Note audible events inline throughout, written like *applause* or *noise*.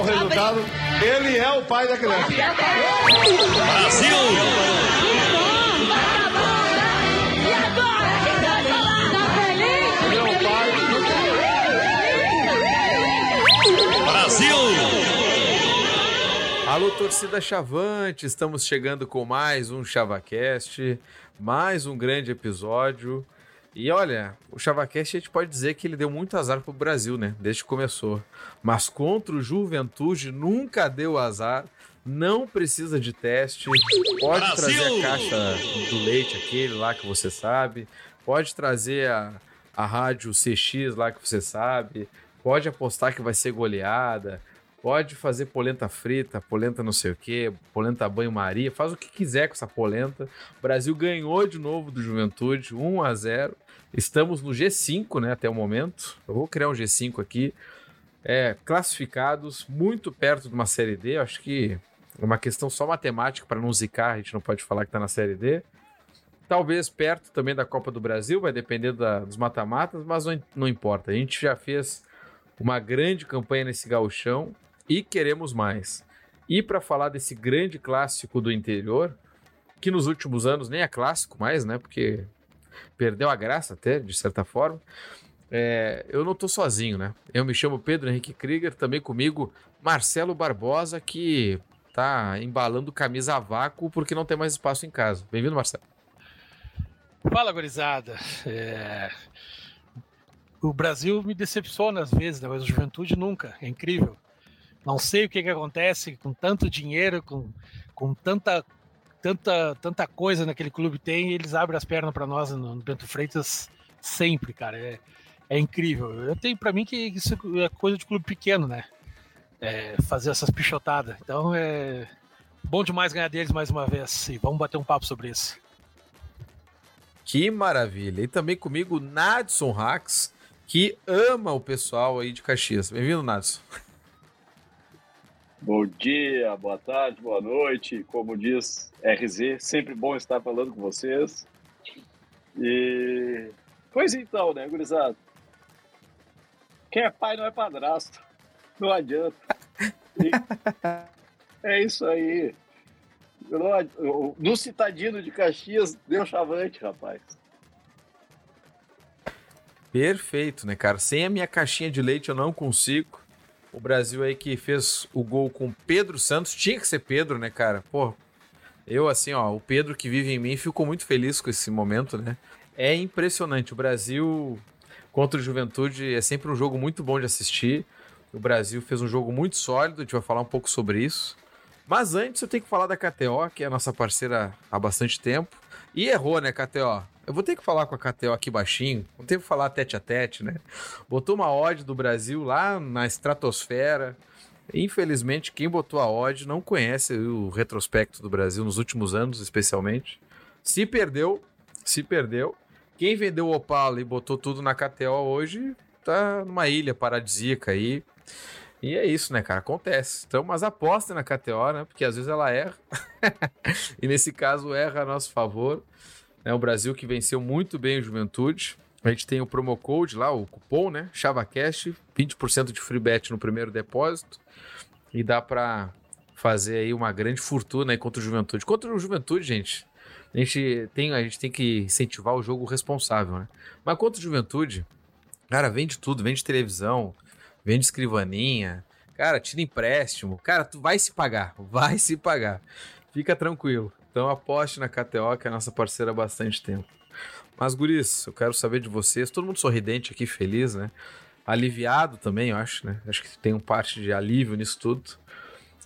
o resultado. Ele é o pai da criança. Brasil! Brasil! Alô, torcida Chavante, estamos chegando com mais um ChavaCast, mais um grande episódio. E olha, o ChavaCast a gente pode dizer que ele deu muito azar pro Brasil, né? Desde que começou. Mas contra o Juventude nunca deu azar, não precisa de teste. Pode Brasil! trazer a caixa do leite, aquele lá que você sabe. Pode trazer a, a rádio CX lá que você sabe. Pode apostar que vai ser goleada. Pode fazer polenta frita, polenta não sei o que, polenta banho-maria, faz o que quiser com essa polenta. O Brasil ganhou de novo do Juventude, 1 a 0 Estamos no G5, né, até o momento. Eu vou criar um G5 aqui. É, classificados, muito perto de uma Série D. Eu acho que é uma questão só matemática para não zicar, a gente não pode falar que está na Série D. Talvez perto também da Copa do Brasil, vai depender da- dos mata-matas, mas não, não importa. A gente já fez uma grande campanha nesse gauchão e queremos mais. E para falar desse grande clássico do interior, que nos últimos anos nem é clássico mais, né? Porque perdeu a graça até, de certa forma. É, eu não tô sozinho, né? Eu me chamo Pedro Henrique Krieger, também comigo Marcelo Barbosa, que tá embalando camisa a vácuo porque não tem mais espaço em casa. Bem-vindo, Marcelo. Fala, gurizada. É, O Brasil me decepciona às vezes, né? mas a juventude nunca. É incrível. Não sei o que, que acontece com tanto dinheiro, com, com tanta, tanta, tanta coisa naquele clube tem, e eles abrem as pernas para nós no, no Bento Freitas sempre, cara. É, é incrível. Eu tenho para mim que isso é coisa de clube pequeno, né? É, fazer essas pichotadas. Então é bom demais ganhar deles mais uma vez. E vamos bater um papo sobre isso. Que maravilha! E também comigo Nadson Rax, que ama o pessoal aí de Caxias. Bem-vindo, Nadson. Bom dia, boa tarde, boa noite. Como diz RZ, sempre bom estar falando com vocês. E. Pois então, né, gurizada? Quem é pai não é padrasto. Não adianta. E- *laughs* É isso aí. Não No citadino de Caxias, deu chavante, rapaz. Perfeito, né, cara? Sem a minha caixinha de leite eu não consigo. O Brasil aí que fez o gol com Pedro Santos, tinha que ser Pedro, né, cara? Pô, eu assim, ó, o Pedro que vive em mim ficou muito feliz com esse momento, né? É impressionante. O Brasil contra o Juventude é sempre um jogo muito bom de assistir. O Brasil fez um jogo muito sólido, a gente vai falar um pouco sobre isso. Mas antes eu tenho que falar da KTO, que é a nossa parceira há bastante tempo. E errou, né, KTO? Eu vou ter que falar com a KTO aqui baixinho, vou ter que falar tete a tete, né? Botou uma odd do Brasil lá na estratosfera. Infelizmente, quem botou a odd não conhece o retrospecto do Brasil nos últimos anos, especialmente. Se perdeu, se perdeu. Quem vendeu o Opala e botou tudo na KTO hoje tá numa ilha paradisíaca aí. E é isso, né, cara? Acontece. Então, mas aposta na KTO, né? Porque às vezes ela erra. *laughs* e nesse caso, erra a nosso favor. É o Brasil que venceu muito bem o Juventude. A gente tem o promo code lá, o cupom, né? ChavaCast, 20% de free bet no primeiro depósito. E dá pra fazer aí uma grande fortuna aí contra o Juventude. Contra o Juventude, gente, a gente tem, a gente tem que incentivar o jogo responsável, né? Mas contra o Juventude, cara, vende tudo, vende televisão, vende escrivaninha, cara, tira empréstimo. Cara, tu vai se pagar, vai se pagar. Fica tranquilo. Então aposte na KTO, que é a nossa parceira há bastante tempo. Mas, guris, eu quero saber de vocês. Todo mundo sorridente aqui, feliz, né? Aliviado também, eu acho, né? Acho que tem um parte de alívio nisso tudo.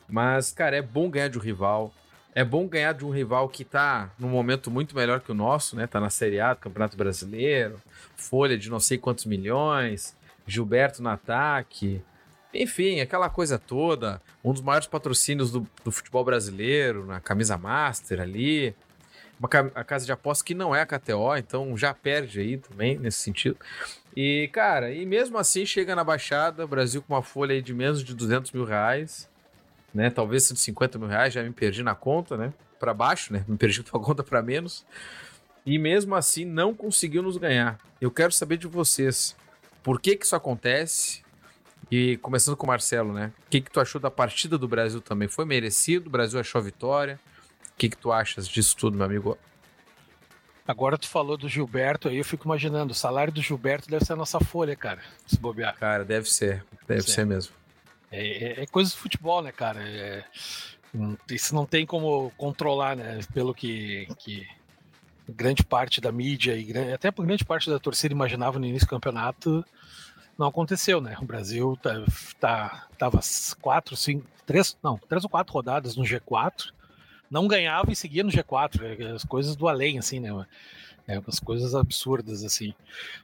Mas, cara, é bom ganhar de um rival. É bom ganhar de um rival que tá num momento muito melhor que o nosso, né? Tá na Série A do Campeonato Brasileiro, folha de não sei quantos milhões, Gilberto no ataque. Enfim, aquela coisa toda. Um dos maiores patrocínios do, do futebol brasileiro, na camisa master ali. Uma a casa de apostas que não é a KTO, então já perde aí também nesse sentido. E, cara, e mesmo assim chega na Baixada, Brasil com uma folha de menos de 200 mil reais, né? Talvez 150 mil reais, já me perdi na conta, né? Para baixo, né? Me perdi *laughs* tua conta para menos. E mesmo assim não conseguiu nos ganhar. Eu quero saber de vocês, por que que isso acontece? E começando com o Marcelo, né? O que, que tu achou da partida do Brasil também? Foi merecido? O Brasil achou a vitória? O que, que tu achas disso tudo, meu amigo? Agora tu falou do Gilberto aí, eu fico imaginando, o salário do Gilberto deve ser a nossa folha, cara, se bobear. Cara, deve ser, deve ser, ser mesmo. É, é, é, coisa de futebol, né, cara? É, isso não tem como controlar, né? Pelo que, que grande parte da mídia e até por grande parte da torcida imaginava no início do campeonato, não aconteceu, né? O Brasil tá, tá, tava quatro, cinco, três, não, três ou quatro rodadas no G4 não ganhava e seguia no G4. É, as coisas do além, assim, né? É, as coisas absurdas, assim.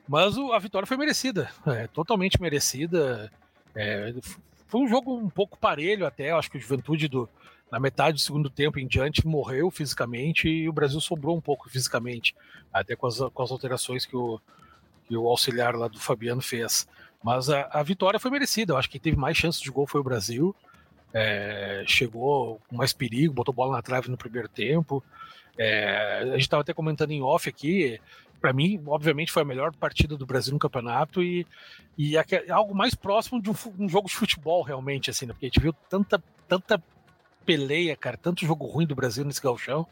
Mas o, a vitória foi merecida, é, totalmente merecida. É, foi um jogo um pouco parelho até, acho que o Juventude do, na metade do segundo tempo em diante morreu fisicamente e o Brasil sobrou um pouco fisicamente, até com as, com as alterações que o, que o auxiliar lá do Fabiano fez. Mas a, a vitória foi merecida, eu acho que quem teve mais chances de gol foi o Brasil é, chegou com mais perigo, botou bola na trave no primeiro tempo. É, a gente estava até comentando em off aqui. Para mim, obviamente, foi a melhor partida do Brasil no campeonato e, e algo mais próximo de um, um, jogo de futebol, realmente, assim, né? porque a gente viu tanta, tanta peleia, cara, tanto jogo ruim do Brasil nesse galchão,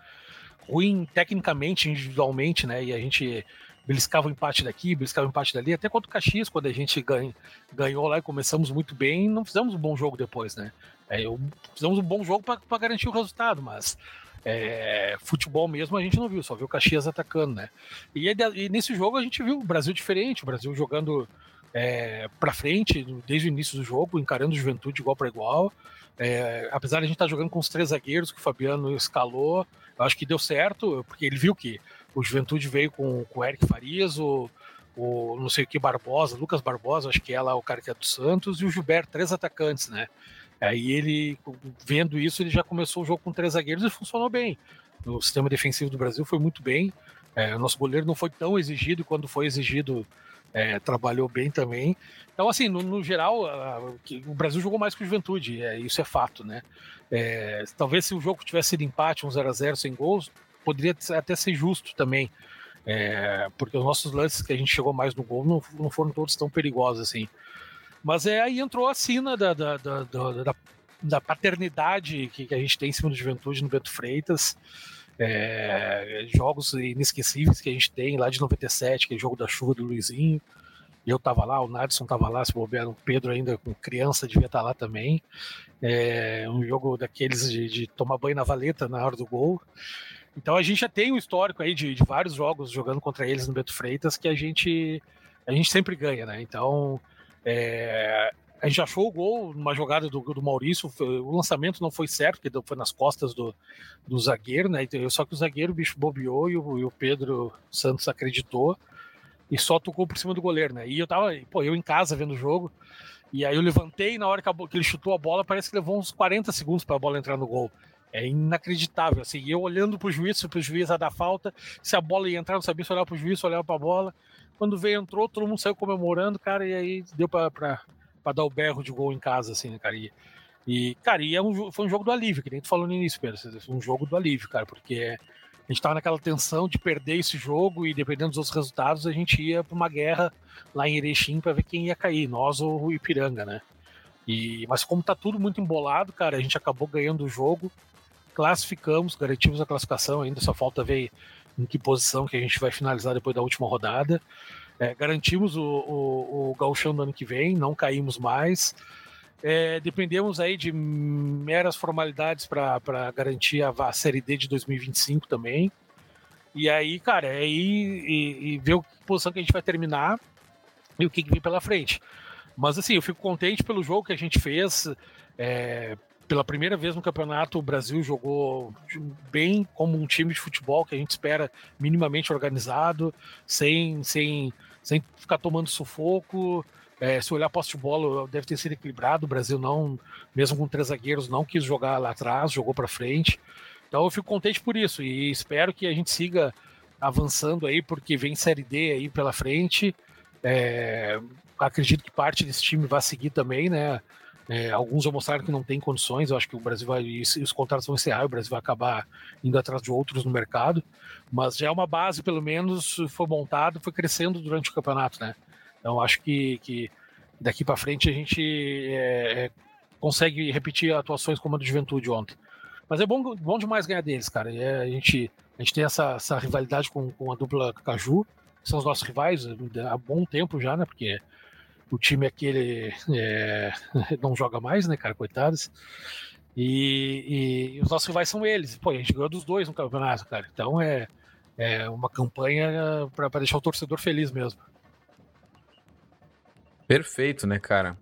ruim tecnicamente, individualmente, né? E a gente beliscava o empate daqui, beliscava o empate dali, até contra o Caxias, quando a gente ganha, ganhou lá e começamos muito bem, não fizemos um bom jogo depois, né? É, eu, fizemos um bom jogo para garantir o resultado, mas é, futebol mesmo a gente não viu, só viu o Caxias atacando, né? E, e, nesse jogo a gente viu o Brasil diferente, o Brasil jogando é, para frente desde o início do jogo, encarando o Juventude igual para igual. É, apesar de a gente estar tá jogando com os três zagueiros que o Fabiano escalou, eu acho que deu certo, porque ele viu que o Juventude veio com, com o Eric Farias, o, o não sei o que Barbosa, Lucas Barbosa, acho que é lá o cara que é do Santos, e o Gilberto, três atacantes, né? Aí ele, vendo isso, ele já começou o jogo com três zagueiros e funcionou bem. O sistema defensivo do Brasil foi muito bem. É, o nosso goleiro não foi tão exigido, quando foi exigido, é, trabalhou bem também. Então, assim, no, no geral, a, o Brasil jogou mais que o Juventude, é, isso é fato, né? É, talvez se o jogo tivesse sido empate, um 0 a 0 sem gols, poderia até ser justo também. É, porque os nossos lances que a gente chegou mais no gol não, não foram todos tão perigosos assim. Mas é aí entrou a sina da, da, da, da, da paternidade que, que, a gente tem em cima do Juventude no Beto Freitas. É, jogos inesquecíveis que a gente tem lá de 97, que é jogo da chuva do Luizinho. Eu tava lá, o Nadson tava lá, se bobear, o Pedro ainda com criança devia estar tá lá também. É, um jogo daqueles de, de tomar banho na valeta na hora do gol. Então a gente já tem um histórico aí de, de, vários jogos jogando contra eles no Beto Freitas que a gente a gente sempre ganha, né? Então é, a gente achou o gol numa jogada do, do Maurício. O lançamento não foi certo, porque foi nas costas do, do zagueiro, né? Só que o zagueiro, o bicho bobeou e o, e o Pedro Santos acreditou e só tocou por cima do goleiro, né? E eu tava, pô, eu em casa vendo o jogo. E aí eu levantei na hora que ele chutou a bola, parece que levou uns 40 segundos para a bola entrar no gol. É inacreditável, assim, eu olhando pro juiz, pro juiz a dar falta, se a bola ia entrar, não sabia se olhar pro juiz, se olhar pra bola. Quando veio, entrou, todo mundo saiu comemorando, cara, e aí deu pra dar o berro de gol em casa, assim, né, cara? E, cara, e é um, foi um jogo do alívio, que nem tu falou no início, Pedro, um jogo do alívio, cara, porque a gente tava naquela tensão de perder esse jogo e dependendo dos outros resultados, a gente ia pra uma guerra lá em Erechim para ver quem ia cair, nós ou o Ipiranga, né? E, mas como tá tudo muito embolado, cara, a gente acabou ganhando o jogo classificamos, garantimos a classificação, ainda só falta ver em que posição que a gente vai finalizar depois da última rodada. É, garantimos o, o, o gauchão do ano que vem, não caímos mais. É, dependemos aí de meras formalidades para garantir a, a, Série D de 2025 também. E aí, cara, é ir e, e ver o que posição que a gente vai terminar e o que, que vem pela frente. Mas assim, eu fico contente pelo jogo que a gente fez. É, pela primeira vez no campeonato, o Brasil jogou bem como um time de futebol que a gente espera minimamente organizado, sem, sem, sem ficar tomando sufoco. É, se olhar posse de bola, deve ter sido equilibrado. O Brasil não, mesmo com três zagueiros, não quis jogar lá atrás, jogou para frente. Então eu fico contente por isso e espero que a gente siga avançando aí, porque vem Série D aí pela frente. É, acredito que parte desse time vai seguir também, né? É, alguns já mostraram que não tem condições. Eu acho que o Brasil vai. Os contratos vão encerrar, o Brasil vai acabar indo atrás de outros no mercado. Mas já é uma base, pelo menos, foi montado, foi crescendo durante o campeonato, né? Então acho que, que daqui para frente a gente é, é, consegue repetir atuações como a do Juventude ontem. Mas é bom, bom demais ganhar deles, cara. É, a, gente, a gente tem essa, essa rivalidade com, com a dupla Caju, que são os nossos rivais há bom tempo já, né? Porque o time aquele é, *laughs* não joga mais, né, cara? Coitados. E, e, os nossos rivais são eles. Pô, a gente ganhou dos dois no campeonato, cara. Então é, é uma campanha para deixar o torcedor feliz mesmo. Perfeito, né, cara?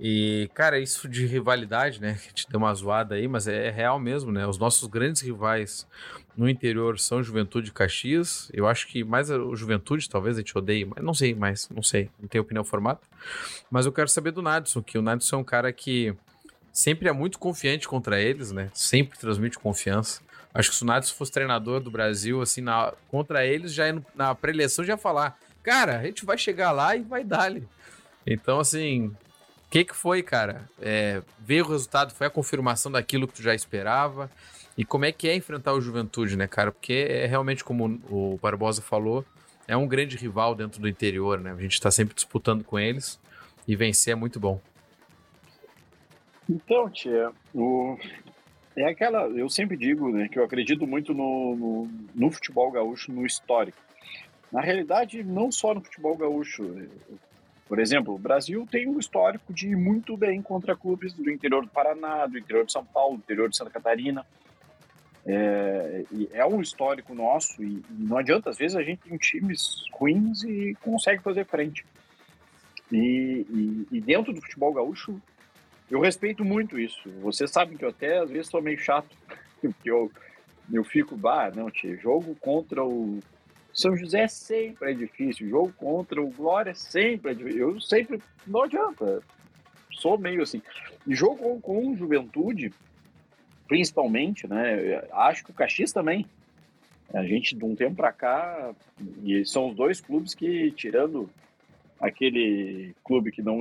E, cara, isso de rivalidade, né? Que te deu uma zoada aí, mas é, é, real mesmo, né? Os nossos grandes rivais no interior são Juventude e Caxias. Eu acho que mais o Juventude, talvez a gente odeie, mas não sei mais, não sei, não tenho opinião formada. Mas eu quero saber do Nadson, que o Nadson é um cara que sempre é muito confiante contra eles, né? Sempre transmite confiança. Acho que se o Nadson fosse treinador do Brasil, assim, na, contra eles, já na pré-eleição já ia falar: cara, a gente vai chegar lá e vai dar-lhe. Então, assim, o que, que foi, cara? É, ver o resultado, foi a confirmação daquilo que tu já esperava? E como é que é enfrentar o Juventude, né, cara? Porque é realmente, como o Barbosa falou, é um grande rival dentro do interior, né? A gente está sempre disputando com eles e vencer é muito bom. Então, tia, o... é aquela. Eu sempre digo né, que eu acredito muito no, no, no futebol gaúcho, no histórico. Na realidade, não só no futebol gaúcho. Por exemplo, o Brasil tem um histórico de ir muito bem contra clubes do interior do Paraná, do interior de São Paulo, do interior de Santa Catarina. É, é um histórico nosso e, não adianta, às vezes a gente tem times ruins e consegue fazer frente. E, e, e, dentro do futebol gaúcho, eu respeito muito isso. Vocês sabem que eu até às vezes sou meio chato, *laughs* porque eu, eu fico, bah, não, tio, jogo contra o são José sempre é difícil, jogo contra o Glória sempre é difícil. Eu sempre, não adianta, sou meio assim. Jogo com, com Juventude, principalmente, né? Acho que o Caxias também. A gente, de um tempo para cá, e são os dois clubes que, tirando aquele clube que não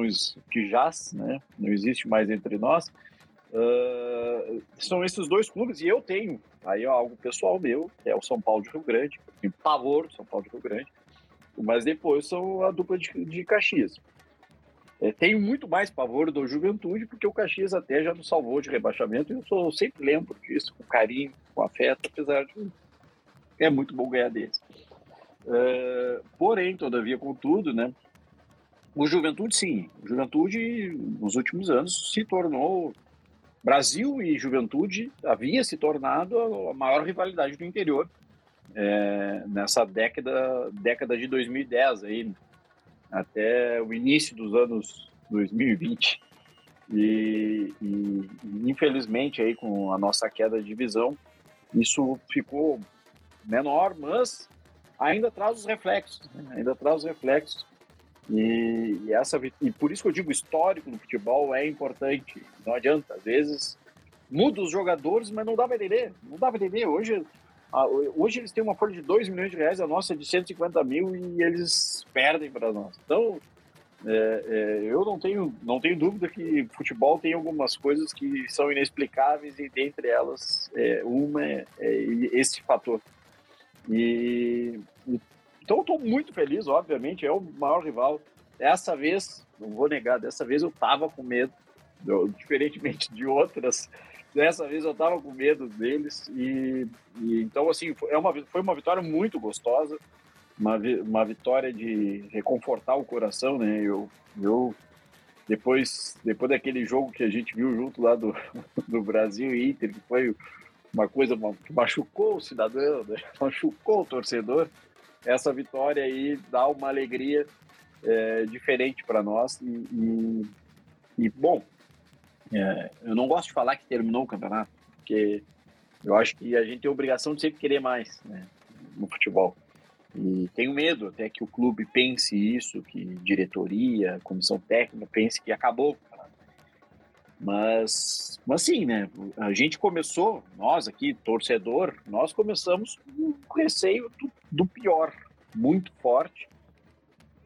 que jaz, né? Não existe mais entre nós. Uh, são esses dois clubes e eu tenho aí é algo pessoal meu, é o São Paulo de Rio Grande, eu pavor do São Paulo de Rio Grande, mas depois são a dupla de, de Caxias. É, tenho muito mais pavor do Juventude, porque o Caxias até já nos salvou de rebaixamento, e eu, sou, eu sempre lembro disso, com carinho, com afeto, apesar de é muito bom ganhar deles. Uh, porém, todavia, contudo, né, o Juventude, sim. O Juventude, nos últimos anos, se tornou. Brasil e Juventude havia se tornado a maior rivalidade do interior é, nessa década, década de 2010, aí, até o início dos anos 2020. E, e, infelizmente, aí, com a nossa queda de divisão, isso ficou menor, mas ainda traz os reflexos, né? ainda traz os reflexos e, e, essa, e por isso que eu digo histórico no futebol é importante. Não adianta, às vezes muda os jogadores, mas não dá para entender. Não dá para entender. Hoje, hoje eles têm uma folha de 2 milhões de reais, a nossa é de 150 mil e eles perdem para nós. Então, é, é, eu não tenho, não tenho dúvida que futebol tem algumas coisas que são inexplicáveis e dentre elas é, uma é, é esse fator. E, e então estou muito feliz, obviamente, é o maior rival. Dessa vez, não vou negar, dessa vez eu estava com medo, eu, diferentemente de outras. Dessa vez eu estava com medo deles e, e, então assim foi é uma foi uma vitória muito gostosa, uma, uma vitória de reconfortar o coração, né? Eu eu depois depois daquele jogo que a gente viu junto lá do, *laughs* do Brasil e Inter, que foi uma coisa que machucou o cidadão, né? *laughs* machucou o torcedor essa vitória aí dá uma alegria é, diferente para nós. E, e, e bom, é, eu não gosto de falar que terminou o campeonato, porque eu acho que a gente tem a obrigação de sempre querer mais né, no futebol. E tenho medo até que o clube pense isso, que diretoria, comissão técnica pense que acabou. Mas, mas sim, né? A gente começou, nós aqui, torcedor, nós começamos com receio do, do pior, muito forte.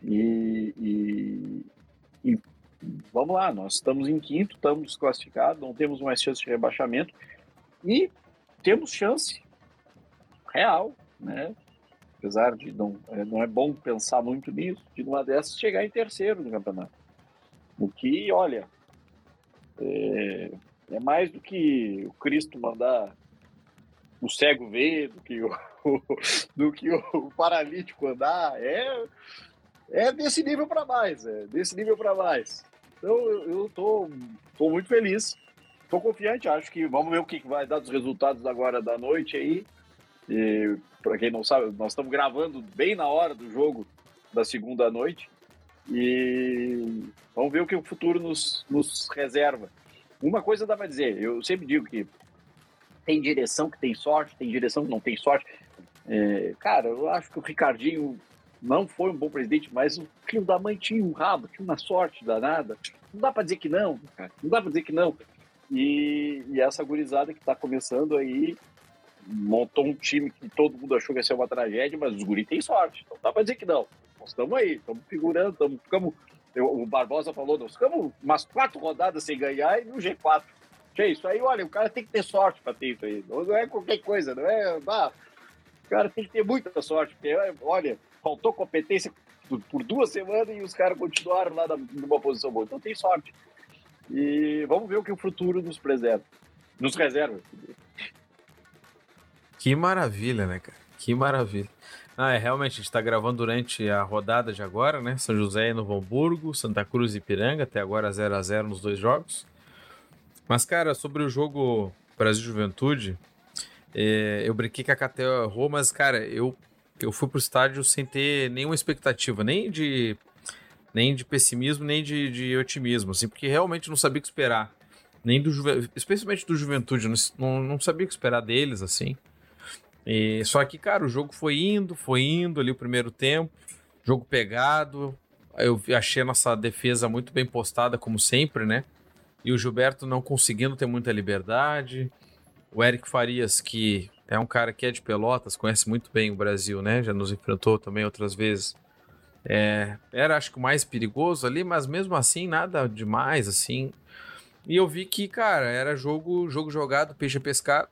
E, e, e, vamos lá, nós estamos em quinto, estamos desclassificados, não temos mais chance de rebaixamento e temos chance real, né? Apesar de não, é, não é bom pensar muito nisso, de uma dessas chegar em terceiro no campeonato. O que, olha, é, é mais do que o Cristo mandar o cego ver, do que o, *laughs* do que o paralítico andar. É, é desse nível para mais, é desse nível para mais. Então eu tô, tô muito feliz, tô confiante, acho que vamos ver o que vai dar dos resultados agora da noite aí. E para quem não sabe, nós estamos gravando bem na hora do jogo da segunda noite. E vamos ver o que o futuro nos, nos reserva. Uma coisa dá para dizer, eu sempre digo que tem direção que tem sorte, tem direção que não tem sorte. É, cara, eu acho que o Ricardinho não foi um bom presidente, mas o filho da mãe tinha um rabo, tinha uma sorte danada. Não dá para dizer que não, cara. Não dá para dizer que não. E, e essa gurizada que está começando aí montou um time que todo mundo achou que ia ser uma tragédia, mas os guri têm sorte. Não dá para dizer que não. Nós estamos aí, estamos figurando, estamos, o Barbosa falou, nós ficamos umas quatro rodadas sem ganhar e no G4. É isso aí, olha, o cara tem que ter sorte para ter isso aí. Não é qualquer coisa, não é. O cara tem que ter muita sorte, porque, olha, faltou competência por duas semanas e os caras continuaram lá numa posição boa. Então tem sorte. E vamos ver o que o futuro nos preserva. Nos reserva. Que maravilha, né, cara? Que maravilha. Ah, é, realmente, a gente está gravando durante a rodada de agora, né? São José e Novo Hamburgo, Santa Cruz e Ipiranga, até agora 0 a 0 nos dois jogos. Mas, cara, sobre o jogo Brasil Juventude, é, eu brinquei que a Catel errou, mas, cara, eu, eu fui pro estádio sem ter nenhuma expectativa, nem de, nem de pessimismo, nem de, de otimismo, assim, porque realmente não sabia o que esperar. Nem do especialmente do Juventude, não, não sabia o que esperar deles, assim. E, só que, cara, o jogo foi indo, foi indo ali o primeiro tempo, jogo pegado. Eu achei a nossa defesa muito bem postada, como sempre, né? E o Gilberto não conseguindo ter muita liberdade. O Eric Farias, que é um cara que é de Pelotas, conhece muito bem o Brasil, né? Já nos enfrentou também outras vezes. É, era, acho que, o mais perigoso ali, mas mesmo assim, nada demais, assim. E eu vi que, cara, era jogo, jogo jogado, peixe pescado.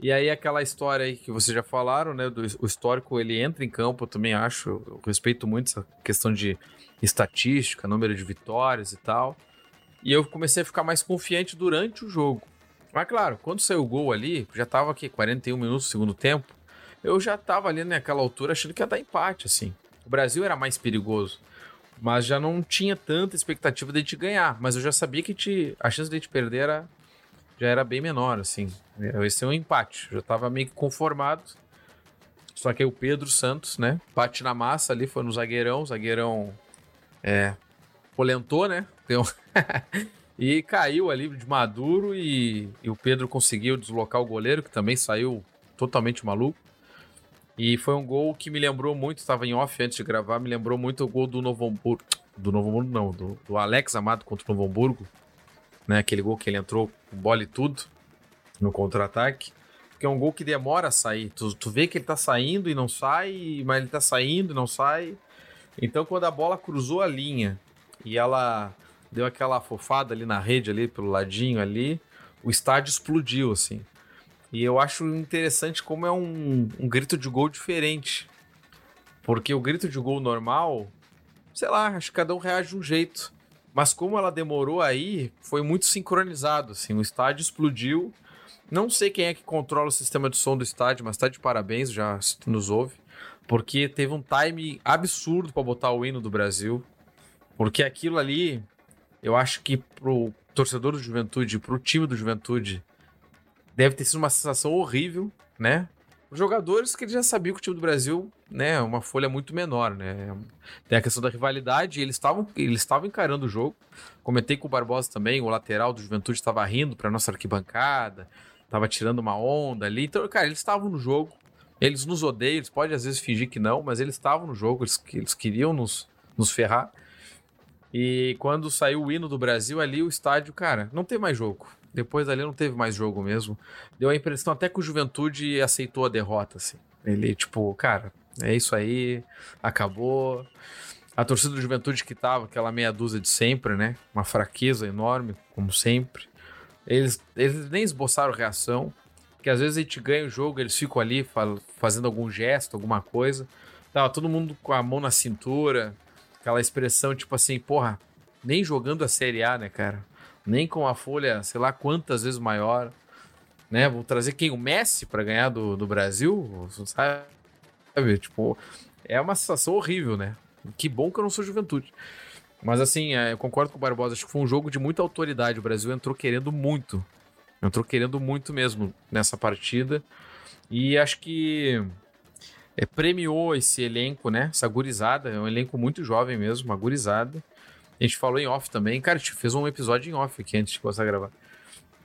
E aí aquela história aí que vocês já falaram, né, do o histórico, ele entra em campo, eu também acho, eu respeito muito essa questão de estatística, número de vitórias e tal. E eu comecei a ficar mais confiante durante o jogo. Mas claro, quando saiu o gol ali, já tava aqui 41 minutos do segundo tempo, eu já tava ali naquela altura achando que ia dar empate, assim. O Brasil era mais perigoso, mas já não tinha tanta expectativa de gente ganhar, mas eu já sabia que te, a chance de gente perder era já era bem menor, assim. Esse é um empate. Já tava meio que conformado. Só que aí o Pedro Santos, né? Bate na massa ali, foi no zagueirão. O zagueirão é, polentou, né? Deu... *laughs* e caiu ali de maduro e, e, o Pedro conseguiu deslocar o goleiro, que também saiu totalmente maluco. E foi um gol que me lembrou muito, estava em off antes de gravar, me lembrou muito o gol do Novo Hamburgo. Do Novo Hamburgo, não, do, do Alex Amado contra o Novo Hamburgo, né? Aquele gol que ele entrou com bola e tudo no contra-ataque. Porque é um gol que demora a sair. Tu, tu vê que ele tá saindo e não sai, mas ele tá saindo e não sai. Então, quando a bola cruzou a linha e ela deu aquela afofada ali na rede, ali pelo ladinho ali, o estádio explodiu, assim. E eu acho interessante como é um, um grito de gol diferente. Porque o grito de gol normal, sei lá, acho que cada um reage de um jeito. Mas como ela demorou aí, foi muito sincronizado, assim, o estádio explodiu. Não sei quem é que controla o sistema de som do estádio, mas tá de parabéns, já se tu nos ouve, porque teve um time absurdo para botar o hino do Brasil. Porque aquilo ali, eu acho que pro torcedor do Juventude, pro time do Juventude, deve ter sido uma sensação horrível, né? Os jogadores que ele já sabia que o time do Brasil, né, é uma folha muito menor, né? Tem a questão da rivalidade, eles estavam eles estavam encarando o jogo. Comentei com o Barbosa também, o lateral do Juventude estava rindo para nossa arquibancada, estava tirando uma onda ali. Então, cara, eles estavam no jogo. Eles nos odeiam, eles podem às vezes fingir que não, mas eles estavam no jogo, eles, eles queriam nos, nos ferrar. E quando saiu o hino do Brasil ali, o estádio, cara, não tem mais jogo. Depois ali não teve mais jogo mesmo. Deu a impressão até que o Juventude aceitou a derrota, assim. Ele, tipo, cara, é isso aí, acabou. A torcida do Juventude que tava, aquela meia dúzia de sempre, né? Uma fraqueza enorme, como sempre. Eles, eles nem esboçaram reação. Que às vezes a gente ganha o jogo, eles ficam ali fazendo algum gesto, alguma coisa. Tava todo mundo com a mão na cintura, aquela expressão tipo assim, porra, nem jogando a Série A, né, cara? Nem com a folha, sei lá quantas vezes maior. Né? Vou trazer quem? O Messi para ganhar do, do Brasil? Sabe? Tipo, é uma situação horrível, né? Que bom que eu não sou juventude. Mas assim, é, eu concordo com o Barbosa, acho que foi um jogo de muita autoridade. O Brasil entrou querendo muito. Entrou querendo muito mesmo nessa partida. E acho que é, premiou esse elenco, né? Essa gurizada. É um elenco muito jovem mesmo, uma gurizada. A gente falou em off também. Cara, a gente fez um episódio em off aqui antes de começar a gravar.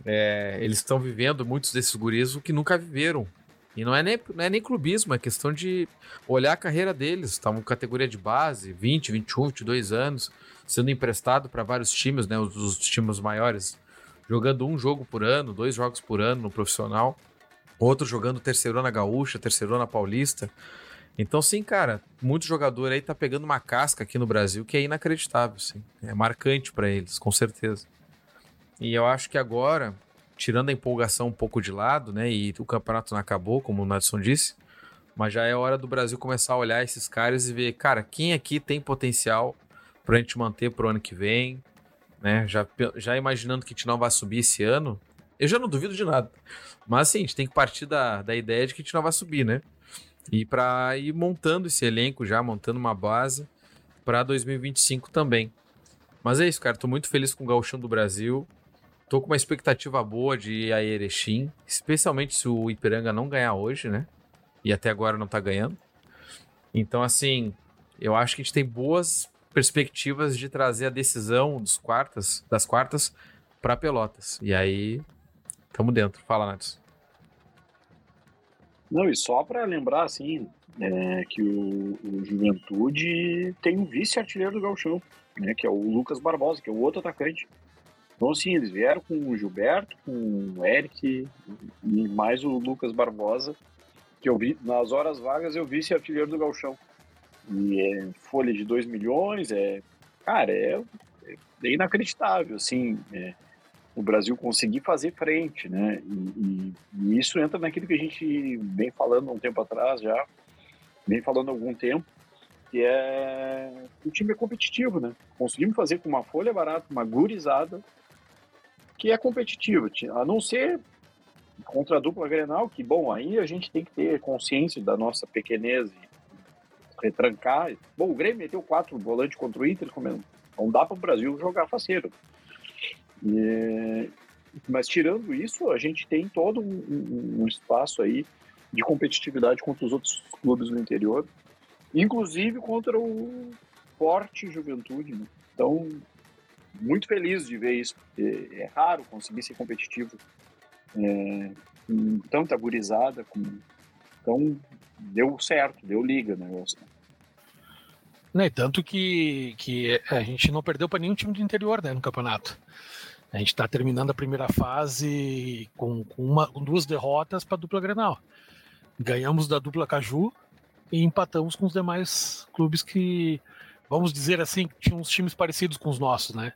É, eles estão vivendo, muitos desses guris, o que nunca viveram. E não é, nem, não é nem clubismo, é questão de olhar a carreira deles. Estavam categoria de base, 20, 21, 22 anos, sendo emprestado para vários times, né? Os, os, times maiores, jogando um jogo por ano, dois jogos por ano no profissional. Outro jogando terceiro na gaúcha, terceiro na paulista. Então, sim, cara, muito jogador aí tá pegando uma casca aqui no Brasil que é inacreditável, sim. É marcante para eles, com certeza. E eu acho que agora, tirando a empolgação um pouco de lado, né? E o campeonato não acabou, como o Nadson disse, mas já é hora do Brasil começar a olhar esses caras e ver, cara, quem aqui tem potencial pra gente manter pro ano que vem, né? Já, já imaginando que a gente não vai subir esse ano, eu já não duvido de nada. Mas assim, a gente tem que partir da, da ideia de que a gente não vai subir, né? E para ir montando esse elenco já, montando uma base para 2025 também. Mas é isso, cara. Tô muito feliz com o Gauchão do Brasil. Tô com uma expectativa boa de ir a Erechim, especialmente se o Ipiranga não ganhar hoje, né? E até agora não tá ganhando. Então, assim, eu acho que a gente tem boas perspectivas de trazer a decisão dos quartas, das quartas para Pelotas. E aí, tamo dentro. Fala, Nath. Não, e só para lembrar, assim, é, que o, o, Juventude tem um vice-artilheiro do Galchão, né, que é o Lucas Barbosa, que é o outro atacante. Então, assim, eles vieram com o Gilberto, com o Eric e mais o Lucas Barbosa, que eu vi, nas horas vagas, eu vi esse artilheiro do Galchão. E é folha de 2 milhões, é. Cara, é, é inacreditável, assim. É, o Brasil conseguir fazer frente, né? E, e, e, isso entra naquilo que a gente vem falando um tempo atrás já, vem falando há algum tempo, que é o time é competitivo, né? Conseguimos fazer com uma folha barata, uma gurizada, que é competitivo, a não ser contra a dupla Grenal, que, bom, aí a gente tem que ter consciência da nossa pequenez e retrancar. Bom, o Grêmio meteu quatro volantes contra o Inter, não dá para o Brasil jogar faceiro. E, mas tirando isso, a gente tem todo um, um, espaço aí de competitividade contra os outros clubes do interior, inclusive contra o forte Juventude. Né? Então, muito feliz de ver isso, porque é raro conseguir ser competitivo é, com tanta gurizada. Com... Então, deu certo, deu liga o negócio. Né, tanto que, que a gente não perdeu para nenhum time do interior né, no campeonato. A gente está terminando a primeira fase com, com, uma, com duas derrotas para a dupla Grenal. Ganhamos da dupla Caju e empatamos com os demais clubes que, vamos dizer assim, tinham uns times parecidos com os nossos, né?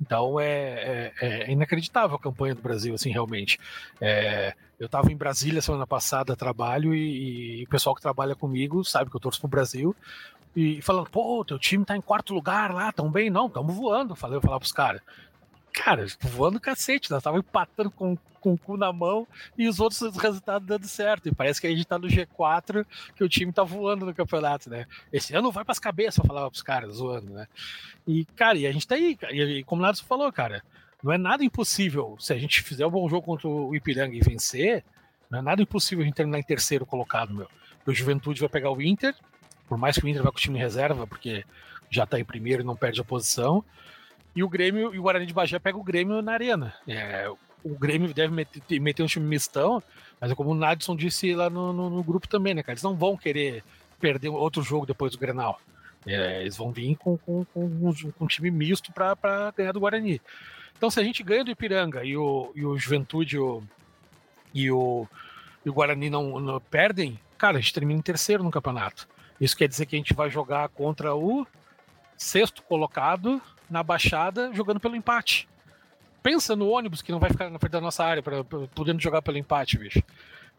Então é, é, é, inacreditável a campanha do Brasil, assim, realmente. É, eu estava em Brasília semana passada trabalho e, e, o pessoal que trabalha comigo sabe que eu torço pro Brasil. E falando, pô, teu time tá em quarto lugar lá, tão bem? Não, estamos voando. Falei, eu falar pros caras. Cara, voando cacete, nós tava empatando com, com o cu na mão e os outros resultados dando certo. E parece que a gente tá no G4, que o time tá voando no campeonato, né? Esse ano vai pras cabeças, eu falava pros caras, zoando, né? E, cara, e a gente tá aí, e, como o Nados falou, cara, não é nada impossível. Se a gente fizer um bom jogo contra o Ipiranga e vencer, não é nada impossível a gente terminar em terceiro colocado, meu. O Juventude vai pegar o Inter, por mais que o Inter vá com o time reserva, porque já tá em primeiro e não perde a posição. E o Grêmio e o Guarani de Bagé pega o Grêmio na arena. É, o Grêmio deve meter, meter, um time mistão, mas é como o Nadson disse lá no, no, no, grupo também, né, cara? Eles não vão querer perder outro jogo depois do Grenal. É, eles vão vir com, com, com, um, com um time misto para ganhar do Guarani. Então, se a gente ganha do Ipiranga e o, e o Juventude o, e, o, e o Guarani não, não perdem, cara, a gente termina em terceiro no campeonato. Isso quer dizer que a gente vai jogar contra o sexto colocado na baixada jogando pelo empate. Pensa no ônibus que não vai ficar na frente da nossa área, pra, pra, podendo jogar pelo empate, bicho.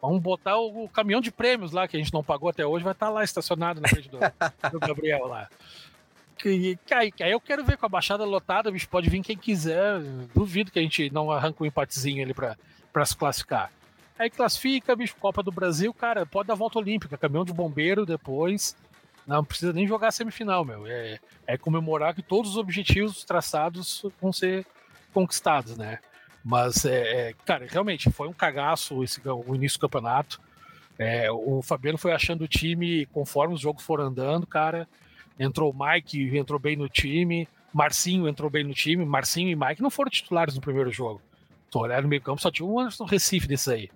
Vamos botar o, o, caminhão de prêmios lá que a gente não pagou até hoje, vai estar tá lá estacionado na frente do, *laughs* do Gabriel lá. que, que, aí, aí eu quero ver com a baixada lotada, bicho, pode vir quem quiser. Duvido que a gente não arranque um empatezinho ali pra se classificar. Aí classifica, bicho, Copa do Brasil, cara, pode dar volta olímpica, caminhão de bombeiro depois. Não precisa nem jogar semifinal, meu. É, é comemorar que todos os objetivos traçados vão ser conquistados, né? Mas, é, é, cara, realmente foi um cagaço esse, o início do campeonato. É, o Fabiano foi achando o time conforme os jogos foram andando, cara. Entrou o Mike, entrou bem no time. Marcinho entrou bem no time. Marcinho e Mike não foram titulares no primeiro jogo. Tô olhando no meio campo, só tinha um Anderson Recife desse aí.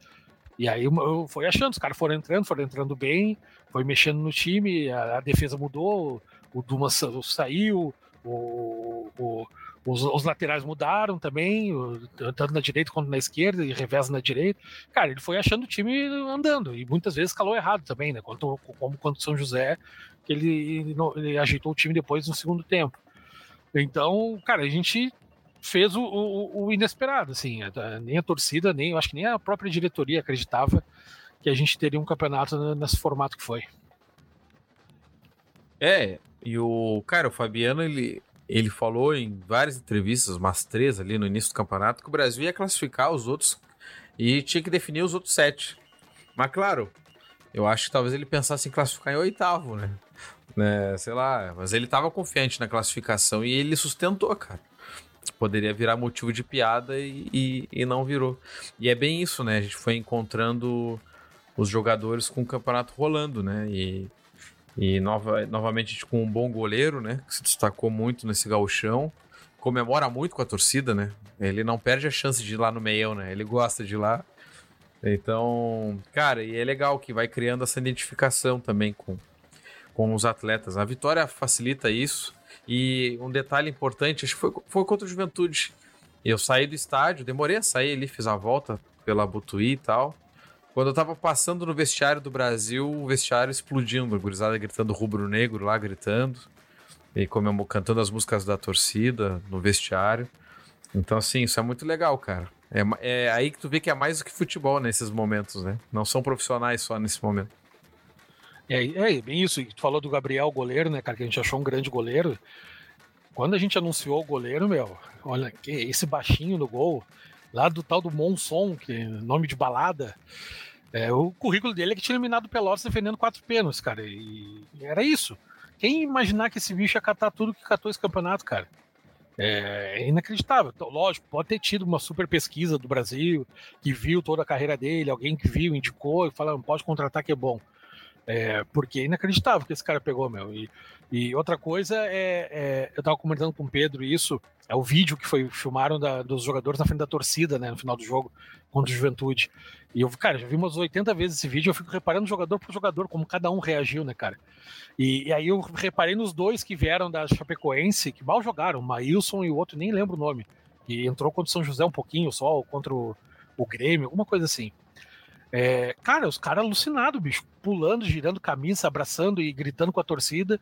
E aí eu fui achando, os caras foram entrando, foram entrando bem, foi mexendo no time, a, a defesa mudou, o Dumas saiu, o, o, os, os, laterais mudaram também, tanto na direita quanto na esquerda, e revés na direita. Cara, ele foi achando o time andando, e muitas vezes calou errado também, né? Quanto, como quando São José, que ele, ele ajeitou o time depois no segundo tempo. Então, cara, a gente fez o, o, o, inesperado, assim, nem a torcida, nem eu acho que nem a própria diretoria acreditava que a gente teria um campeonato nesse formato que foi. É, e o cara, o Fabiano, ele, ele falou em várias entrevistas, umas três ali no início do campeonato, que o Brasil ia classificar os outros e tinha que definir os outros sete. Mas claro, eu acho que talvez ele pensasse em classificar em oitavo, né? né? Sei lá, mas ele estava confiante na classificação e ele sustentou, cara. Poderia virar motivo de piada e, e, e não virou. E é bem isso, né? A gente foi encontrando os jogadores com o campeonato rolando, né? E, e nova, novamente com um bom goleiro, né? Que se destacou muito nesse gauchão. Comemora muito com a torcida, né? Ele não perde a chance de ir lá no meião, né? Ele gosta de ir lá. Então, cara, e é legal que vai criando essa identificação também com, com os atletas. A vitória facilita isso. E um detalhe importante, acho que foi, foi contra o Juventude. Eu saí do estádio, demorei a sair ali, fiz a volta pela Butuí e tal. Quando eu tava passando no vestiário do Brasil, o vestiário explodindo, gurizada gritando rubro-negro lá, gritando. E como cantando as músicas da torcida no vestiário. Então, assim, isso é muito legal, cara. É, é aí que tu vê que é mais do que futebol nesses momentos, né? Não são profissionais só nesse momento. É, é bem isso. Tu falou do Gabriel, goleiro, né, cara? Que a gente achou um grande goleiro. Quando a gente anunciou o goleiro, meu, olha, esse baixinho no gol, lá do tal do Monson, que é nome de balada. É, o currículo dele é que tinha eliminado o Pelotas defendendo quatro pênaltis, cara. E era isso. Quem imaginar que esse bicho ia catar tudo que catou esse campeonato, cara? É, é inacreditável. Então, lógico, pode ter tido uma super pesquisa do Brasil, que viu toda a carreira dele, alguém que viu, indicou e falou, pode contratar que é bom. É, porque é inacreditável que esse cara pegou, meu. E, e outra coisa é, é, Eu tava comentando com o Pedro isso, é o vídeo que foi filmaram da, dos jogadores na frente da torcida, né, no final do jogo, contra o Juventude. E eu, cara, já vi umas 80 vezes esse vídeo, eu fico reparando jogador por jogador, como cada um reagiu, né, cara? E, e aí eu reparei nos dois que vieram da Chapecoense, que mal jogaram, o Maílson e o outro, nem lembro o nome, que entrou contra o São José um pouquinho só, contra o, o Grêmio, alguma coisa assim. É, cara, os caras alucinados, bicho, pulando, girando camisa, abraçando e gritando com a torcida.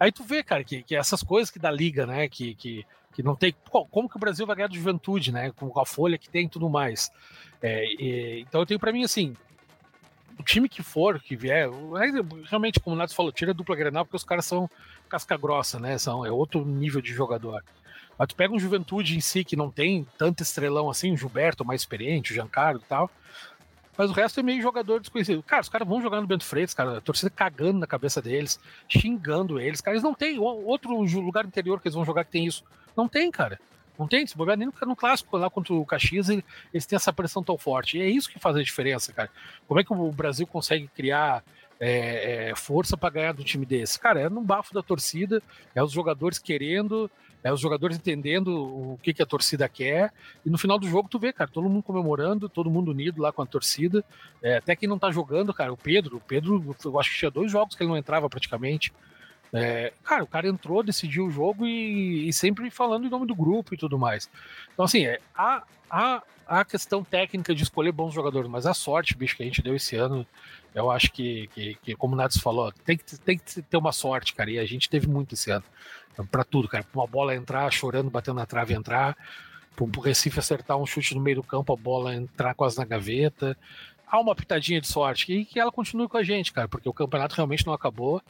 Aí tu vê, cara, que, que essas coisas que da liga, né, que, que, que não tem. Como que o Brasil vai ganhar de juventude, né, com a folha que tem e tudo mais. É, e, então eu tenho para mim assim. O time que for, que vier, realmente, como o Nath falou, tira a dupla Grenal, porque os caras são casca grossa, né? São, é outro nível de jogador. Mas tu pega um juventude em si que não tem tanto estrelão assim, o Gilberto mais experiente, o Giancarlo e tal. Mas o resto é meio jogador desconhecido. Cara, os caras vão jogar no Bento Freitas, cara, a torcida cagando na cabeça deles, xingando eles. Cara, eles não tem outro lugar interior que eles vão jogar que tem isso. Não tem, cara. Não tem, se bobear nem no, no clássico lá contra o Caxias, eles têm essa pressão tão forte. E é isso que faz a diferença, cara. Como é que o Brasil consegue criar é, é, força para ganhar do time desse? Cara, é no bafo da torcida, é os jogadores querendo, é, os jogadores entendendo o que, que a torcida quer, e no final do jogo tu vê, cara, todo mundo comemorando, todo mundo unido lá com a torcida, é, até quem não tá jogando, cara, o Pedro, o Pedro, eu acho que tinha dois jogos que ele não entrava praticamente, é, cara, o cara entrou, decidiu o jogo e, e, sempre falando em nome do grupo e tudo mais. Então, assim, é, a, a, a questão técnica de escolher bons jogadores, mas a sorte, bicho, que a gente deu esse ano, eu acho que, que, que como o Nads falou, tem que, tem que ter uma sorte, cara, e a gente teve muito esse ano para tudo, cara. Pra uma bola entrar chorando, batendo na trave entrar, para o Recife acertar um chute no meio do campo, a bola entrar quase na gaveta. Há uma pitadinha de sorte e que ela continue com a gente, cara, porque o campeonato realmente não acabou.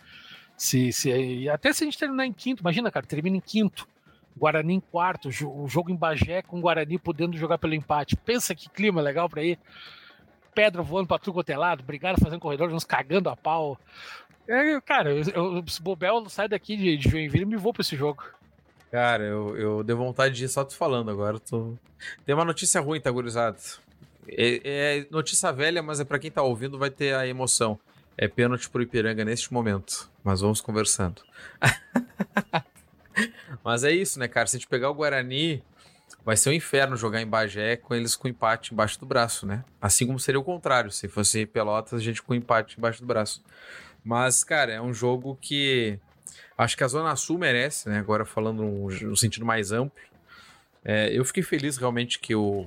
Se, se, até se a gente terminar em quinto, imagina, cara, termina em quinto. Guarani em quarto, o jogo em Bagé com o Guarani podendo jogar pelo empate. Pensa que clima legal para ir. Pedra voando pra tudo é lado, brigada fazendo corredor, uns cagando a pau. É, cara, eu, eu, se Bobel sai daqui de, de Joinville, me vou pra esse jogo. Cara, eu, eu dei vontade de ir só tu falando agora. Tô... Tem uma notícia ruim, tá, gurizado? É, é notícia velha, mas é para quem tá ouvindo, vai ter a emoção. É pênalti pro Ipiranga neste momento. Mas vamos conversando. *laughs* mas é isso, né, cara? Se a gente pegar o Guarani, vai ser um inferno jogar em Bagé com eles com empate embaixo do braço, né? Assim como seria o contrário, se fosse Pelotas, a gente com empate embaixo do braço. Mas, cara, é um jogo que acho que a Zona Sul merece, né? Agora falando no, sentido mais amplo. É, eu fiquei feliz realmente que o,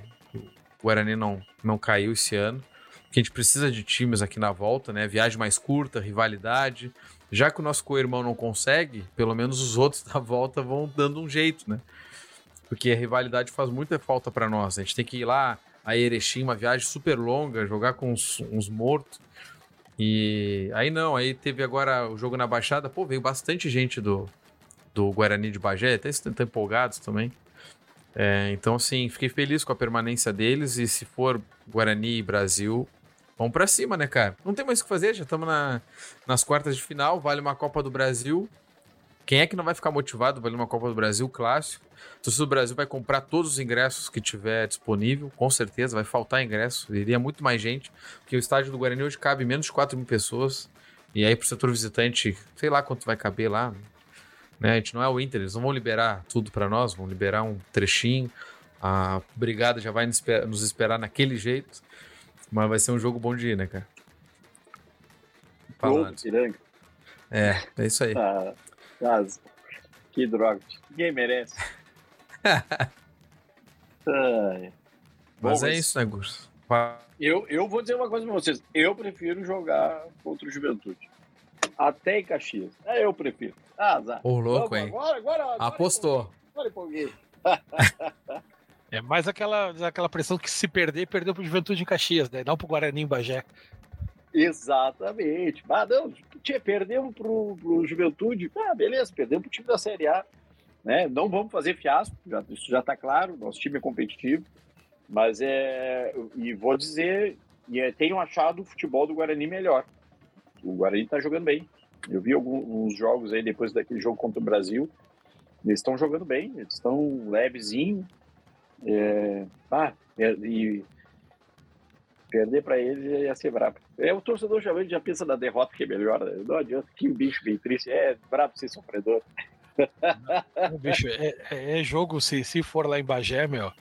Guarani não, não caiu esse ano que a gente precisa de times aqui na volta, né? Viagem mais curta, rivalidade. Já que o nosso co-irmão não consegue, pelo menos os outros *laughs* da volta vão dando um jeito, né? Porque a rivalidade faz muita falta para nós. A gente tem que ir lá a Erechim, uma viagem super longa, jogar com uns, uns mortos. E aí não, aí teve agora o jogo na Baixada, pô, veio bastante gente do, do Guarani de Bagé, até estão empolgados também. É, então, assim, fiquei feliz com a permanência deles e se for Guarani e Brasil, Vamos pra cima, né, cara? Não tem mais o que fazer, já estamos na, nas quartas de final, vale uma Copa do Brasil. Quem é que não vai ficar motivado? Vale uma Copa do Brasil clássico. O torcedor do Brasil vai comprar todos os ingressos que tiver disponível, com certeza, vai faltar ingresso, iria muito mais gente, porque o estádio do Guarani hoje cabe menos de 4 mil pessoas. E aí, pro setor visitante, sei lá quanto vai caber lá. Né? A gente não é o Inter, eles não vão liberar tudo para nós, vão liberar um trechinho. A brigada já vai nos esperar naquele jeito. Mas vai ser um jogo bom de ir, né, cara? Falando. Piranga. É, é isso aí. Ah, mas, que droga. Ninguém merece. *laughs* Ai. Mas bom, é isso, né, Gus? Eu, eu vou dizer uma coisa pra vocês. Eu prefiro jogar contra o Juventude. Até em Caxias. É, eu prefiro. Ah, azar. Ô, louco, Vamos, hein? Agora, agora, agora, Apostou. Agora empolguei. *laughs* É mais aquela, aquela pressão que se perder, perdeu pro Juventude em Caxias, né? Não pro Guarani em Bagé. Exatamente. Ah, não, tinha, perdemos pro, pro Juventude. Ah, beleza, perdemos pro time da Série A. Né? Não vamos fazer fiasco, já, isso já está claro, nosso time é competitivo. Mas é. E vou dizer, e é, tenho achado o futebol do Guarani melhor. O Guarani está jogando bem. Eu vi alguns jogos aí depois daquele jogo contra o Brasil. Eles estão jogando bem, eles estão levezinho, é, ah, e perder para ele ia ser brabo. É, o torcedor já, já pensa na derrota que é melhor. Né? Não adianta, que bicho bem triste. É brabo ser sofredor. Não, bicho, é, é, é, jogo, se, se for lá em Bagé, meu,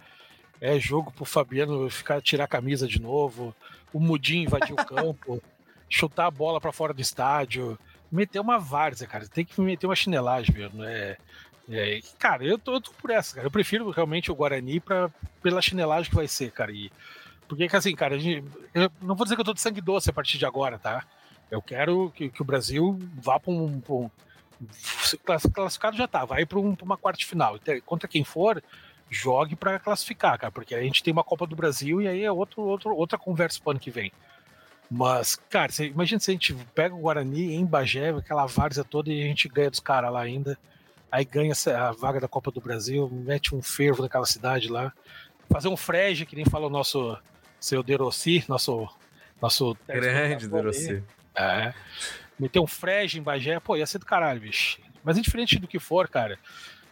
é jogo pro Fabiano ficar, tirar a camisa de novo, o Mudinho invadir o campo, *laughs* chutar a bola para fora do estádio, meter uma várzea, cara. Tem que meter uma chinelagem, mesmo. É, é, cara, eu tô, eu tô, por essa, cara. Eu prefiro realmente o Guarani pra, pela chinelagem que vai ser, cara. E, porque, assim, cara, gente, eu não vou dizer que eu tô de sangue doce a partir de agora, tá? Eu quero que, que o Brasil vá para um, pra um. Classificado já tá, vai para um, uma quarta final. Contra quem for, jogue para classificar, cara, porque a gente tem uma Copa do Brasil e aí é outro, outro, outra conversa pro ano que vem. Mas, cara, você, imagina se a gente pega o Guarani em Bagé, aquela várzea toda e a gente ganha dos caras lá ainda aí ganha a vaga da Copa do Brasil, mete um fervo naquela cidade lá. Fazer um frege, que nem fala o nosso seu Derossi, nosso. nosso Grande Derossi. É. Meter um frege em Bagé, pô, ia ser do caralho, bicho. Mas indiferente do que for, cara,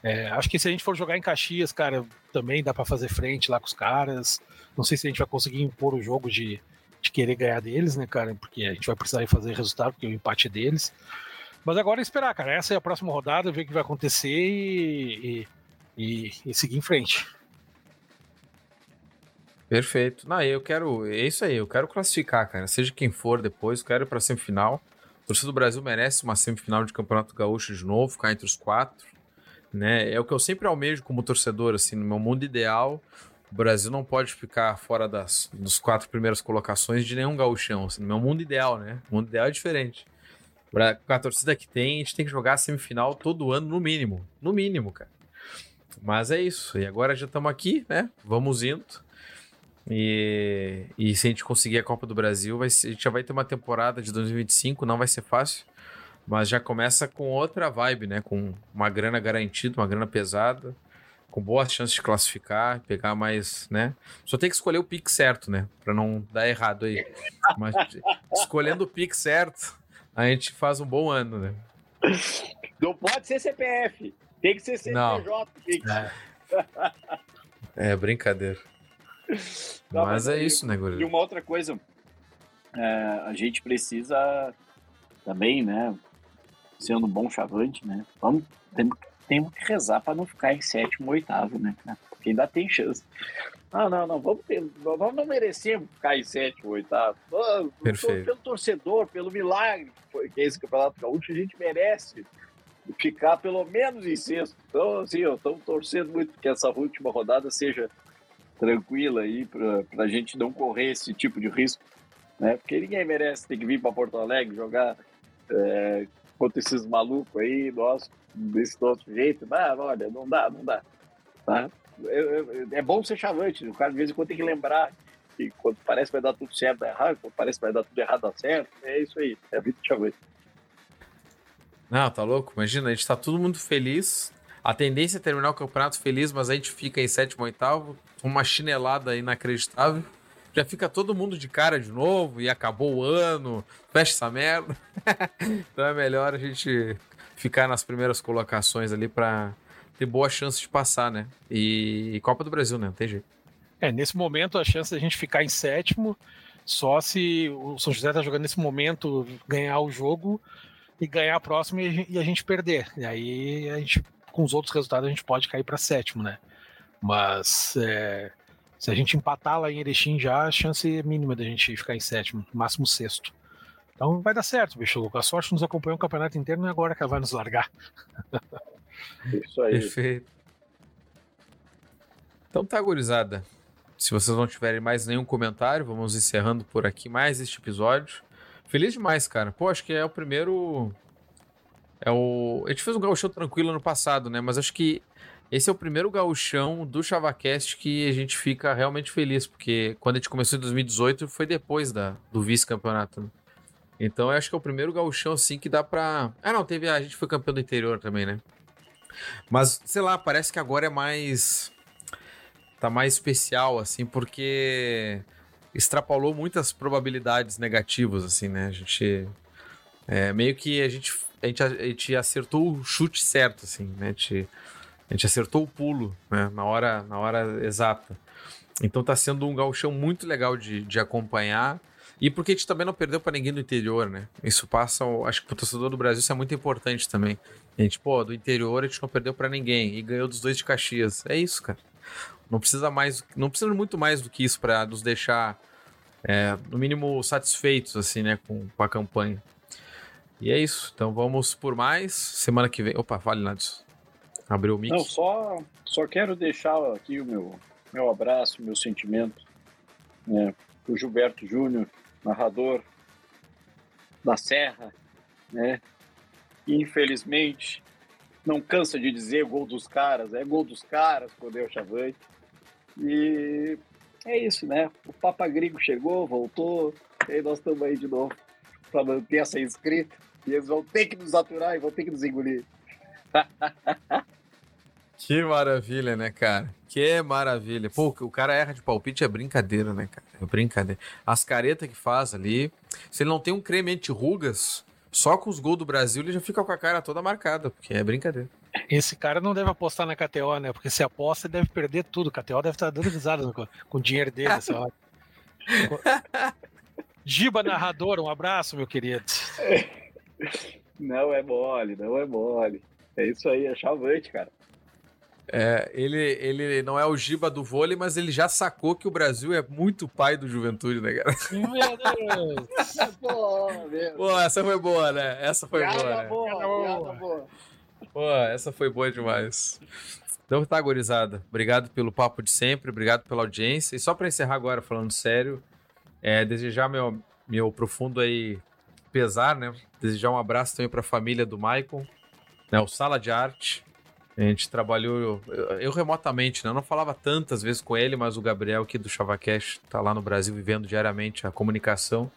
é, acho que se a gente for jogar em Caxias, cara, também dá para fazer frente lá com os caras. Não sei se a gente vai conseguir impor o jogo de, de querer ganhar deles, né, cara? Porque a gente vai precisar fazer resultado, porque é o empate deles. Mas agora é esperar, cara. Essa é a próxima rodada, ver o que vai acontecer e, e, e seguir em frente. Perfeito. Não, eu quero. É isso aí, eu quero classificar, cara. Seja quem for depois, eu quero ir pra semifinal. O torcedor do Brasil merece uma semifinal de Campeonato Gaúcho de novo, ficar entre os quatro. Né? É o que eu sempre almejo como torcedor, assim, no meu mundo ideal. O Brasil não pode ficar fora das dos quatro primeiras colocações de nenhum gauchão. Assim, no meu mundo ideal, né? O mundo ideal é diferente com a torcida que tem, a gente tem que jogar a semifinal todo ano, no mínimo. No mínimo, cara. Mas é isso. E agora já estamos aqui, né? Vamos indo. E, e se a gente conseguir a Copa do Brasil, vai ser, a gente já vai ter uma temporada de 2025, não vai ser fácil. Mas já começa com outra vibe, né? Com uma grana garantida, uma grana pesada, com boas chances de classificar, pegar mais, né? Só tem que escolher o pique certo, né? Pra não dar errado aí. Mas *laughs* escolhendo o pique certo, a gente faz um bom ano, né? Não pode ser CPF. Tem que ser CNPJ. É. é brincadeira. Não, mas, mas, é isso, né, Guri? E uma outra coisa, é, a gente precisa também, né, sendo um bom chavante, né, vamos, temos, temos que rezar para não ficar em sétimo ou oitavo, né, porque ainda tem chance. Ah, não, não, vamos nós não merecemos ficar em sétimo oitavo. Perfeito. Pelo torcedor, pelo milagre que, foi, que é esse Campeonato Gaúcho, a gente merece ficar pelo menos em sexto. Então, assim, estamos torcendo muito que essa última rodada seja tranquila aí para a gente não correr esse tipo de risco, né? Porque ninguém merece ter que vir para Porto Alegre jogar é, contra esses malucos aí, nós, desse nosso jeito. Ah, olha, não dá, não dá. Tá? É, é, é bom ser chavante, o cara de vez em quando tem que lembrar que quando parece que vai dar tudo certo, dá errado, quando parece que vai dar tudo errado, dá certo. É isso aí, é a vida de chavante. Não, tá louco? Imagina, a gente tá todo mundo feliz. A tendência é terminar o campeonato feliz, mas a gente fica em sétimo, oitavo, uma chinelada inacreditável. Já fica todo mundo de cara de novo e acabou o ano, fecha essa merda. *laughs* então é melhor a gente ficar nas primeiras colocações ali para ter boa chance de passar, né? E, e Copa do Brasil, né? Não tem jeito. É, nesse momento a chance da gente ficar em sétimo só se o São José tá jogando nesse momento ganhar o jogo e ganhar a próxima e a gente perder. E aí a gente, com os outros resultados, a gente pode cair para sétimo, né? Mas é, se a gente empatar lá em Erechim já, a chance é mínima da gente ficar em sétimo, máximo sexto. Então vai dar certo, bicho. A sorte nos acompanhou o campeonato inteiro, não é agora que ela vai nos largar. *laughs* Isso aí. Perfeito. Então tá, gurizada. Se vocês não tiverem mais nenhum comentário, vamos encerrando por aqui mais este episódio. Feliz demais, cara. Pô, acho que é o primeiro. É o. A gente fez um gauchão tranquilo ano passado, né? Mas acho que esse é o primeiro gauchão do ChavaCast que a gente fica realmente feliz, porque quando a gente começou em 2018 foi depois da, do vice-campeonato. Né? Então eu acho que é o primeiro gauchão assim que dá pra. Ah, não, teve. A gente foi campeão do interior também, né? Mas, sei lá, parece que agora é mais. Tá mais especial, assim, porque extrapolou muitas probabilidades negativas, assim, né? A gente. É, meio que a gente, a, gente, a gente acertou o chute certo, assim, né? A gente, a gente acertou o pulo, né? Na hora, na hora exata. Então tá sendo um gauchão muito legal de, de acompanhar. E porque a gente também não perdeu para ninguém do interior, né? Isso passa, acho que pro torcedor do Brasil isso é muito importante também. Gente, pô, do interior a gente não perdeu para ninguém e ganhou dos dois de Caxias. É isso, cara. Não precisa mais, não precisa muito mais do que isso para nos deixar, é, no mínimo, satisfeitos, assim, né, com, com, a campanha. E é isso. Então vamos por mais. Semana que vem. Opa, fale, Nadson. Abriu o mic. Não, só, só quero deixar aqui o meu, meu abraço, meu sentimento né, o Gilberto Júnior, narrador da Serra, né? E, infelizmente, não cansa de dizer gol dos caras, é gol dos caras o Chavante. E é isso, né? O Papa Gringo chegou, voltou, e nós estamos aí de novo para manter essa inscrita. E eles vão ter que nos aturar e vão ter que nos engolir. *laughs* que maravilha, né, cara? Que maravilha. Pô, o cara erra de palpite é brincadeira, né, cara? É brincadeira. As caretas que faz ali. Se ele não tem um creme anti-rugas, só com os gols do Brasil ele já fica com a cara toda marcada, porque é brincadeira. Esse cara não deve apostar na KTO, né? Porque se aposta, ele deve perder tudo. A KTO deve estar dando risada com, com o dinheiro dele *laughs* nessa hora. Giba narrador, um abraço, meu querido. *laughs* Não é mole, não é mole. É isso aí, é chavante, cara. É, ele, ele não é o Giba do vôlei, mas ele já sacou que o Brasil é muito pai do Juventude, né, cara? Meu Deus! *laughs* Pô, essa foi boa, né? Essa foi piada boa, né? Boa, boa. Pô, essa foi boa demais. Então tá, gurizada. Obrigado pelo papo de sempre, obrigado pela audiência. E só para encerrar agora, falando sério, é, desejar meu, meu profundo aí pesar, né? Desejar um abraço também para a família do Michael, né? O Sala de Arte, a gente trabalhou, eu, eu, remotamente, né? Eu não falava tantas vezes com ele, mas o Gabriel aqui do ChavaCast tá lá no Brasil vivendo diariamente a comunicação.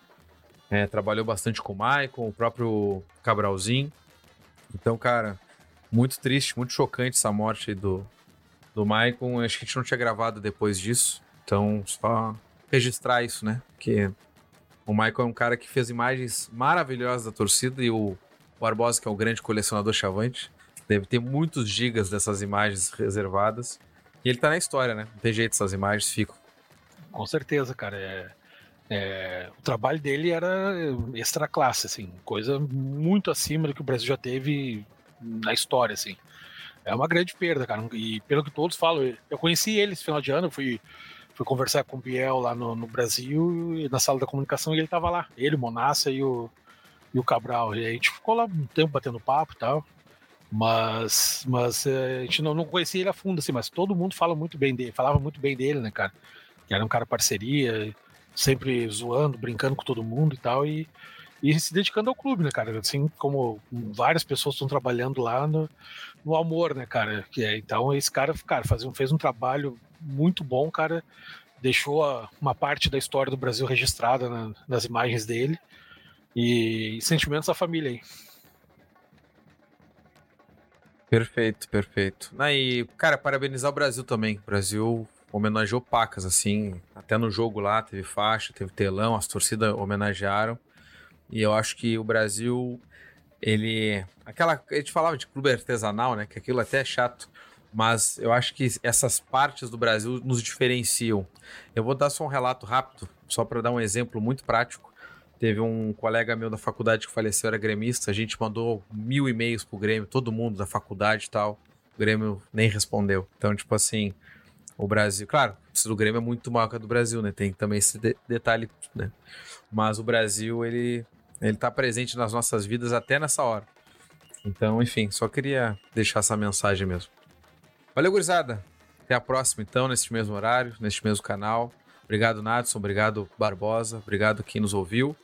É, trabalhou bastante com o Maicon, o próprio Cabralzinho. Então, cara, muito triste, muito chocante essa morte do, do Maicon. Acho que a gente não tinha gravado depois disso. Então, só registrar isso, né? Porque o Maicon é um cara que fez imagens maravilhosas da torcida e o Barbosa, que é um grande colecionador chavante, deve ter muitos gigas dessas imagens reservadas. E ele tá na história, né? Não tem jeito, essas imagens ficam. Com certeza, cara. É, é, o trabalho dele era extra classe, assim, coisa muito acima do que o Brasil já teve na história, assim. É uma grande perda, cara. E pelo que todos falam, eu conheci ele esse final de ano, fui, fui conversar com o Biel lá no, no Brasil, na sala da comunicação, e ele tava lá. Ele, o Monassa e o, e o Cabral. E a gente ficou lá um tempo batendo papo e tal. Mas, mas é, a gente não, não conhecia ele a fundo, assim, mas todo mundo fala muito bem dele, falava muito bem dele, né, cara? Que era um cara parceria, sempre zoando, brincando com todo mundo e tal, e, e se dedicando ao clube, né, cara? Assim como várias pessoas estão trabalhando lá no, no amor, né, cara? Que é, então esse cara, cara faz, fez um trabalho muito bom, cara. Deixou a, uma parte da história do Brasil registrada na, nas imagens dele e, e sentimentos da família aí. Perfeito, perfeito. Aí, cara, parabenizar o Brasil também. O Brasil homenageou pacas, assim. Até no jogo lá teve faixa, teve telão, as torcidas homenagearam. E eu acho que o Brasil, ele. Aquela. A gente falava de clube artesanal, né? Que aquilo até é chato. Mas eu acho que essas partes do Brasil nos diferenciam. Eu vou dar só um relato rápido, só para dar um exemplo muito prático. Teve um colega meu da faculdade que faleceu, era gremista. A gente mandou mil e-mails pro Grêmio, todo mundo da faculdade e tal. O Grêmio nem respondeu. Então, tipo assim, o Brasil. Claro, o do Grêmio é muito maior que a do Brasil, né? Tem também esse de detalhe, né? Mas o Brasil, ele, ele tá presente nas nossas vidas até nessa hora. Então, enfim, só queria deixar essa mensagem mesmo. Valeu, gurizada. Até a próxima, então, neste mesmo horário, neste mesmo canal. Obrigado, Nadson. Obrigado, Barbosa. Obrigado quem nos ouviu.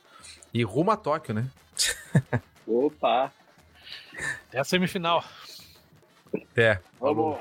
E rumo a Tóquio, né? Opa! Até a semifinal. Até. Vamos.